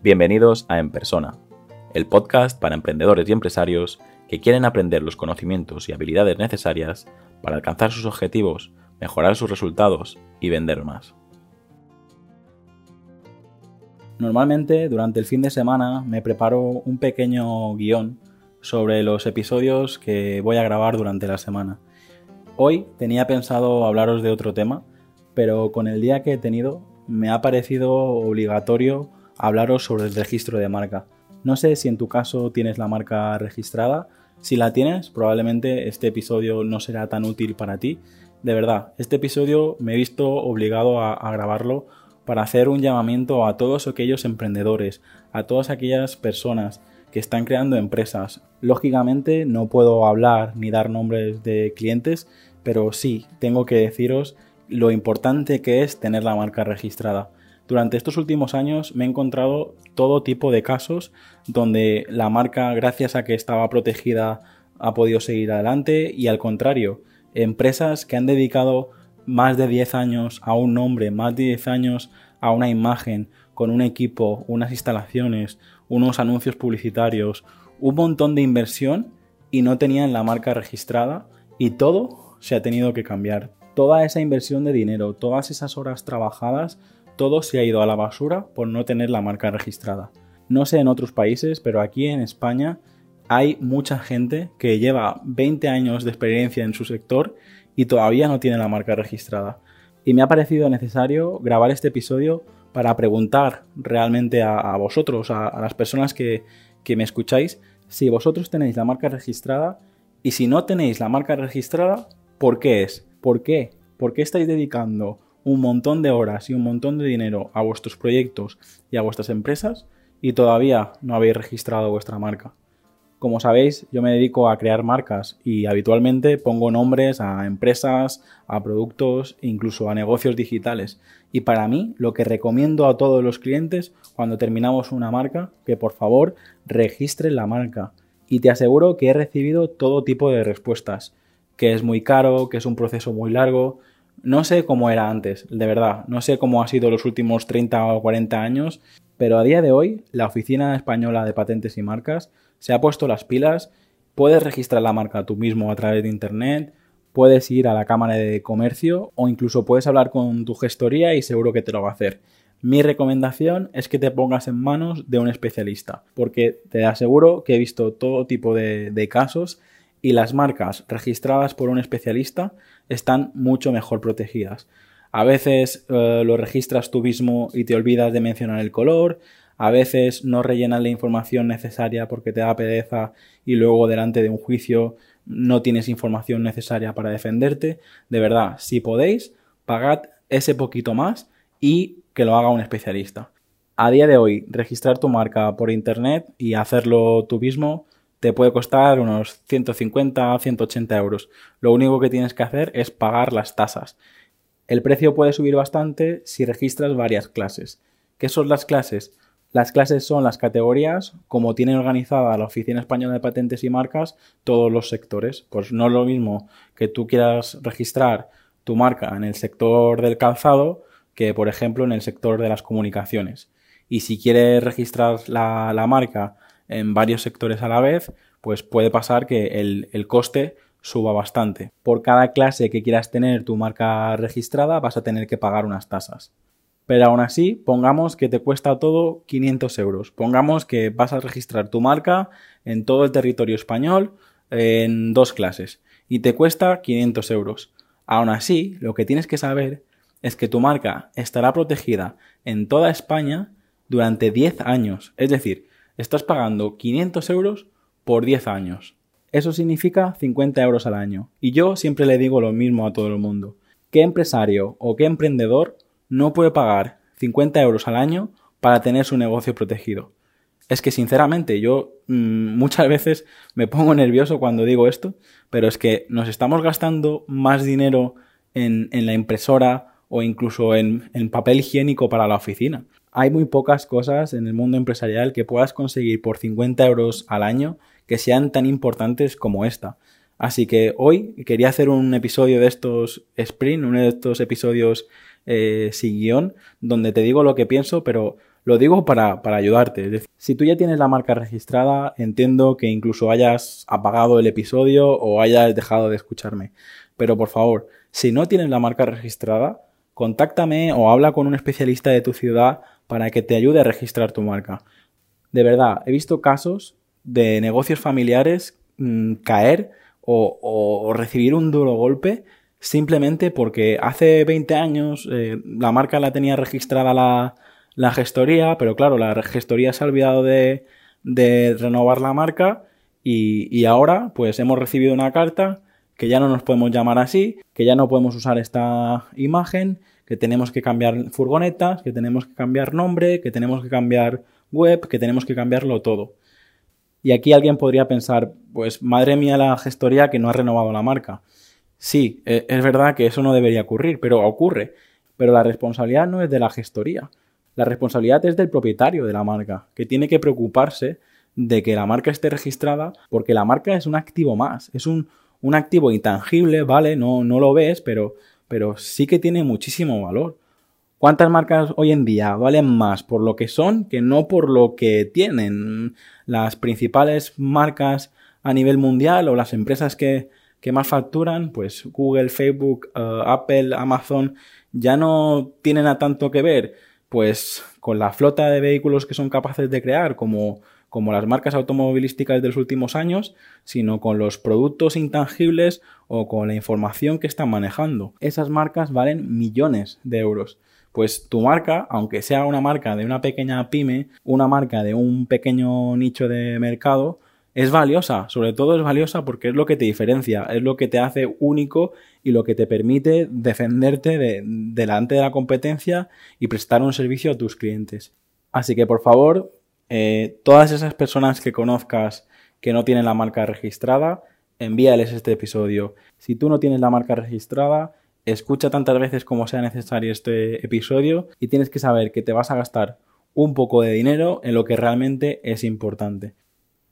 Bienvenidos a En Persona, el podcast para emprendedores y empresarios que quieren aprender los conocimientos y habilidades necesarias para alcanzar sus objetivos, mejorar sus resultados y vender más. Normalmente durante el fin de semana me preparo un pequeño guion sobre los episodios que voy a grabar durante la semana. Hoy tenía pensado hablaros de otro tema, pero con el día que he tenido me ha parecido obligatorio hablaros sobre el registro de marca. No sé si en tu caso tienes la marca registrada. Si la tienes, probablemente este episodio no será tan útil para ti. De verdad, este episodio me he visto obligado a, a grabarlo para hacer un llamamiento a todos aquellos emprendedores, a todas aquellas personas que están creando empresas. Lógicamente no puedo hablar ni dar nombres de clientes, pero sí tengo que deciros lo importante que es tener la marca registrada. Durante estos últimos años me he encontrado todo tipo de casos donde la marca, gracias a que estaba protegida, ha podido seguir adelante y al contrario, empresas que han dedicado más de 10 años a un nombre, más de 10 años a una imagen, con un equipo, unas instalaciones, unos anuncios publicitarios, un montón de inversión y no tenían la marca registrada y todo se ha tenido que cambiar. Toda esa inversión de dinero, todas esas horas trabajadas todo se ha ido a la basura por no tener la marca registrada. No sé en otros países, pero aquí en España hay mucha gente que lleva 20 años de experiencia en su sector y todavía no tiene la marca registrada. Y me ha parecido necesario grabar este episodio para preguntar realmente a, vosotros, a, las personas que, que me escucháis, si vosotros tenéis la marca registrada y si no tenéis la marca registrada, ¿por qué es? ¿Por qué? ¿Por qué estáis dedicando un montón de horas y un montón de dinero a vuestros proyectos y a vuestras empresas y todavía no habéis registrado vuestra marca. Como sabéis, yo me dedico a crear marcas y habitualmente pongo nombres a empresas, a productos, incluso a negocios digitales. Y para mí, lo que recomiendo a todos los clientes cuando terminamos una marca, que por favor registren la marca. Y te aseguro que he recibido todo tipo de respuestas, que es muy caro, que es un proceso muy largo, no sé cómo era antes, de verdad, no sé cómo ha sido los últimos 30 o 40 años, pero a día de hoy la Oficina Española de Patentes y Marcas se ha puesto las pilas, puedes registrar la marca tú mismo a través de Internet, puedes ir a la Cámara de Comercio o incluso puedes hablar con tu gestoría y seguro que te lo va a hacer. Mi recomendación es que te pongas en manos de un especialista, porque te aseguro que he visto todo tipo de, de casos y las marcas registradas por un especialista están mucho mejor protegidas. A veces eh, lo registras tú mismo y te olvidas de mencionar el color, a veces no rellenas la información necesaria porque te da pereza y luego delante de un juicio no tienes información necesaria para defenderte. De verdad, si podéis, pagad ese poquito más y que lo haga un especialista. A día de hoy, registrar tu marca por internet y hacerlo tú mismo te puede costar unos 150 180 euros. Lo único que tienes que hacer es pagar las tasas. El precio puede subir bastante si registras varias clases. ¿Qué son las clases? Las clases son las categorías, como tiene organizada la Oficina Española de Patentes y Marcas, todos los sectores. Pues no es lo mismo que tú quieras registrar tu marca en el sector del calzado que, por ejemplo, en el sector de las comunicaciones. Y si quieres registrar la, la marca en varios sectores a la vez, pues puede pasar que el, el coste suba bastante. Por cada clase que quieras tener tu marca registrada vas a tener que pagar unas tasas. Pero aún así, pongamos que te cuesta todo 500 euros. Pongamos que vas a registrar tu marca en todo el territorio español en dos clases y te cuesta 500 euros. Aún así, lo que tienes que saber es que tu marca estará protegida en toda España durante 10 años. Es decir, estás pagando 500 euros por 10 años. Eso significa 50 euros al año. Y yo siempre le digo lo mismo a todo el mundo. ¿Qué empresario o qué emprendedor no puede pagar 50 euros al año para tener su negocio protegido? Es que sinceramente yo mm, muchas veces me pongo nervioso cuando digo esto, pero es que nos estamos gastando más dinero en, la impresora o incluso en, en papel higiénico para la oficina hay muy pocas cosas en el mundo empresarial que puedas conseguir por 50 euros al año que sean tan importantes como esta. Así que hoy quería hacer un episodio de estos sprint, uno de estos episodios eh, sin guion, donde te digo lo que pienso, pero Lo digo para, para ayudarte. Es decir, si tú ya tienes la marca registrada, entiendo que incluso hayas apagado el episodio o hayas dejado de escucharme. Pero por favor, si no tienes la marca registrada, contáctame o habla con un especialista de tu ciudad para que te ayude a registrar tu marca. De verdad, he visto casos de negocios familiares mm, caer o, recibir un duro golpe simplemente porque hace 20 años eh, la marca la tenía registrada la, gestoría, pero claro, la gestoría se ha olvidado de, renovar la marca y, y, ahora pues hemos recibido una carta que ya no nos podemos llamar así, que ya no podemos usar esta imagen, que tenemos que cambiar furgonetas, que tenemos que cambiar nombre, que tenemos que cambiar web, que tenemos que cambiarlo todo. Y aquí alguien podría pensar, pues madre mía la gestoría que no ha renovado la marca. Sí, e, es verdad que eso no debería ocurrir, pero ocurre. Pero la responsabilidad no es de la gestoría. La responsabilidad es del propietario de la marca, que tiene que preocuparse de que la marca esté registrada, porque la marca es un activo más, es un, un activo intangible, ¿vale? No, no lo ves, pero, pero sí que tiene muchísimo valor. ¿Cuántas marcas hoy en día valen más por lo que son que no por lo que tienen? Las principales marcas a nivel mundial o las empresas que, más facturan, pues Google, Facebook, eh, Apple, Amazon, ya no tienen a tanto que ver, pues con la flota de vehículos que son capaces de crear, como, como las marcas automovilísticas de los últimos años, sino con los productos intangibles o con la información que están manejando. Esas marcas valen millones de euros pues tu marca, aunque sea una marca de una pequeña pyme, una marca de un pequeño nicho de mercado, es valiosa, sobre todo es valiosa porque es lo que te diferencia, es lo que te hace único y lo que te permite defenderte delante de la competencia y prestar un servicio a tus clientes. Así que por favor, eh, todas esas personas que conozcas que no tienen la marca registrada, envíales este episodio. Si tú no tienes la marca registrada, escucha tantas veces como sea necesario este episodio y tienes que saber que te vas a gastar un poco de dinero en lo que realmente es importante.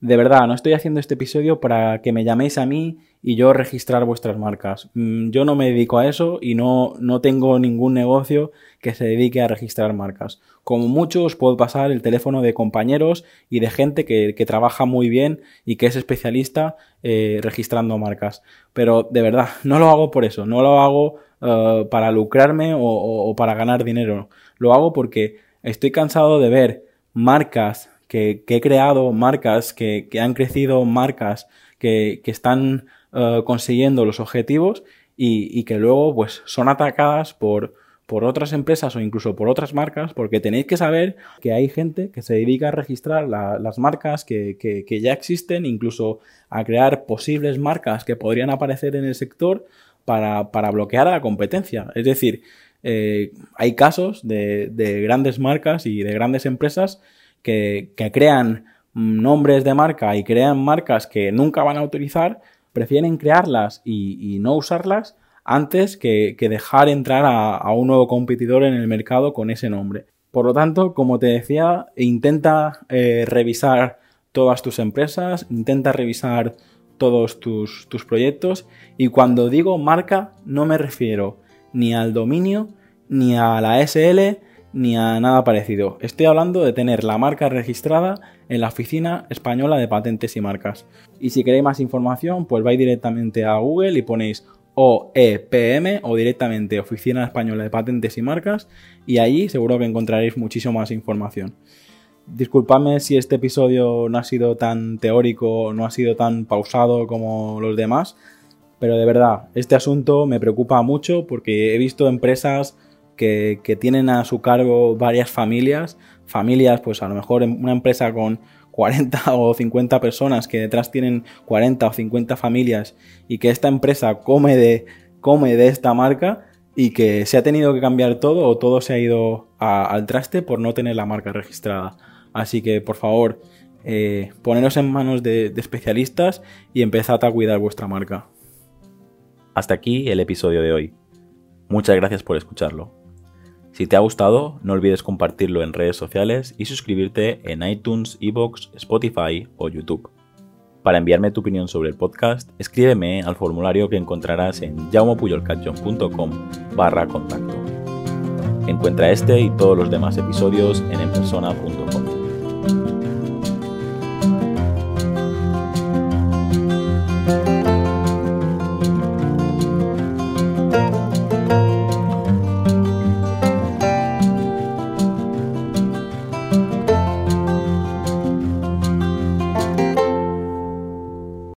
De verdad, no estoy haciendo este episodio para que me llaméis a mí y yo registrar vuestras marcas. Mm, yo no me dedico a eso y no, no tengo ningún negocio que se dedique a registrar marcas. Como mucho os puedo pasar el teléfono de compañeros y de gente que, trabaja muy bien y que es especialista eh, registrando marcas. Pero de verdad, no lo hago por eso, no lo hago eh, para lucrarme o, para ganar dinero. Lo hago porque estoy cansado de ver marcas que, he creado, marcas que, han crecido, marcas que, están eh, consiguiendo los objetivos y, que luego pues son atacadas por, por otras empresas o incluso por otras marcas, porque tenéis que saber que hay gente que se dedica a registrar las marcas que, que, ya existen, incluso a crear posibles marcas que podrían aparecer en el sector para, bloquear a la competencia. Es decir, eh, hay casos de, grandes marcas y de grandes empresas que, crean nombres de marca y crean marcas que nunca van a utilizar, prefieren crearlas y, no usarlas antes que, dejar entrar a, un nuevo competidor en el mercado con ese nombre. Por lo tanto, como te decía, intenta eh, revisar todas tus empresas, intenta revisar todos tus, proyectos y cuando digo marca no me refiero ni al dominio, ni a la SL, ni a nada parecido. Estoy hablando de tener la marca registrada en la Oficina Española de Patentes y Marcas. Y si queréis más información, pues vais directamente a Google y ponéis OEPM o directamente Oficina Española de Patentes y Marcas y allí seguro que encontraréis muchísimo más información. Disculpadme si este episodio no ha sido tan teórico, no ha sido tan pausado como los demás, pero de verdad, este asunto me preocupa mucho porque he visto empresas que, tienen a su cargo varias familias, familias, pues a lo mejor una empresa con 40 o 50 personas que detrás tienen 40 o 50 familias y que esta empresa come de, come de esta marca y que se ha tenido que cambiar todo o todo se ha ido al traste por no tener la marca registrada. Así que, por favor, eh, poneros en manos de, de especialistas y empezad a cuidar vuestra marca. Hasta aquí el episodio de hoy. Muchas gracias por escucharlo. Si te ha gustado, no olvides compartirlo en redes sociales y suscribirte en iTunes, Evox, Spotify o YouTube. Para enviarme tu opinión sobre el podcast, escríbeme al formulario que encontrarás en jaumopuyolcatchon.com barra contacto. Encuentra este y todos los demás episodios en enpersona.com.